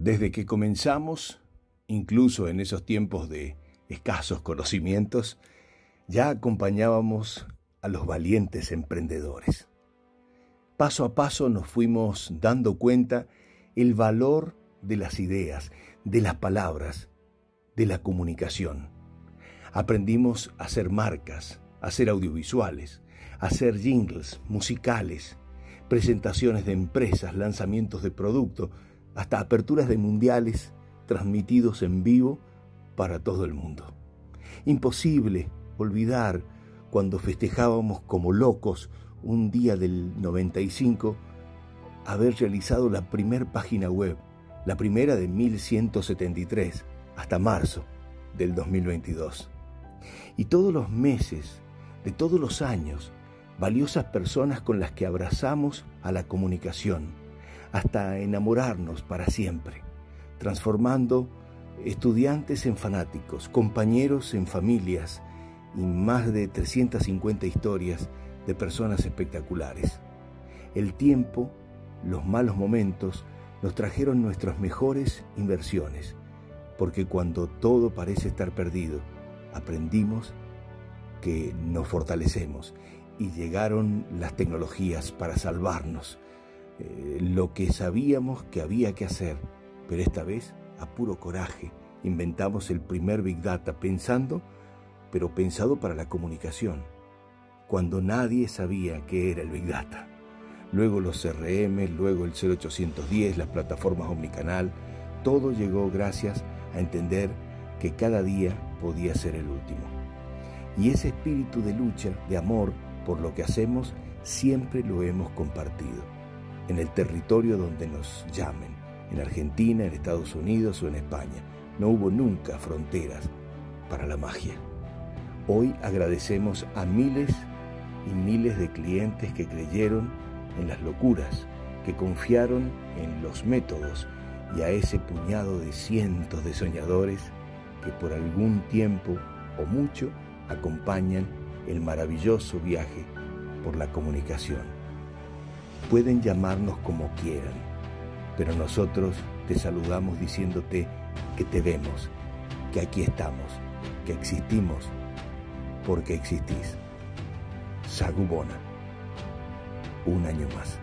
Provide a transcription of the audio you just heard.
Desde que comenzamos, incluso en esos tiempos de escasos conocimientos, ya acompañábamos a los valientes emprendedores. Paso a paso nos fuimos dando cuenta el valor de las ideas, de las palabras, de la comunicación. Aprendimos a hacer marcas, a hacer audiovisuales, a hacer jingles musicales, presentaciones de empresas, lanzamientos de productos, hasta aperturas de mundiales transmitidos en vivo para todo el mundo. Imposible olvidar cuando festejábamos como locos un día del 95 haber realizado la primer página web, la primera de 1173, hasta marzo del 2022. Y todos los meses, de todos los años, valiosas personas con las que abrazamos a la comunicación, hasta enamorarnos para siempre, transformando estudiantes en fanáticos, compañeros en familias y más de 350 historias de personas espectaculares. El tiempo, los malos momentos, nos trajeron nuestras mejores inversiones, porque cuando todo parece estar perdido, aprendimos que nos fortalecemos y llegaron las tecnologías para salvarnos eh, lo que sabíamos que había que hacer, pero esta vez a puro coraje inventamos el primer Big Data pensando, pero pensado para la comunicación, cuando nadie sabía qué era el Big Data. Luego los CRM, luego el 0810, las plataformas omnicanal, todo llegó gracias a entender que cada día podía ser el último. Y ese espíritu de lucha, de amor por lo que hacemos, siempre lo hemos compartido en el territorio donde nos llamen, en Argentina, en Estados Unidos o en España. No hubo nunca fronteras para la magia. Hoy agradecemos a miles y miles de clientes que creyeron en las locuras, que confiaron en los métodos y a ese puñado de cientos de soñadores que por algún tiempo o mucho acompañan el maravilloso viaje por la comunicación. Pueden llamarnos como quieran, pero nosotros te saludamos diciéndote que te vemos, que aquí estamos, que existimos, porque existís. Sagubona, un año más.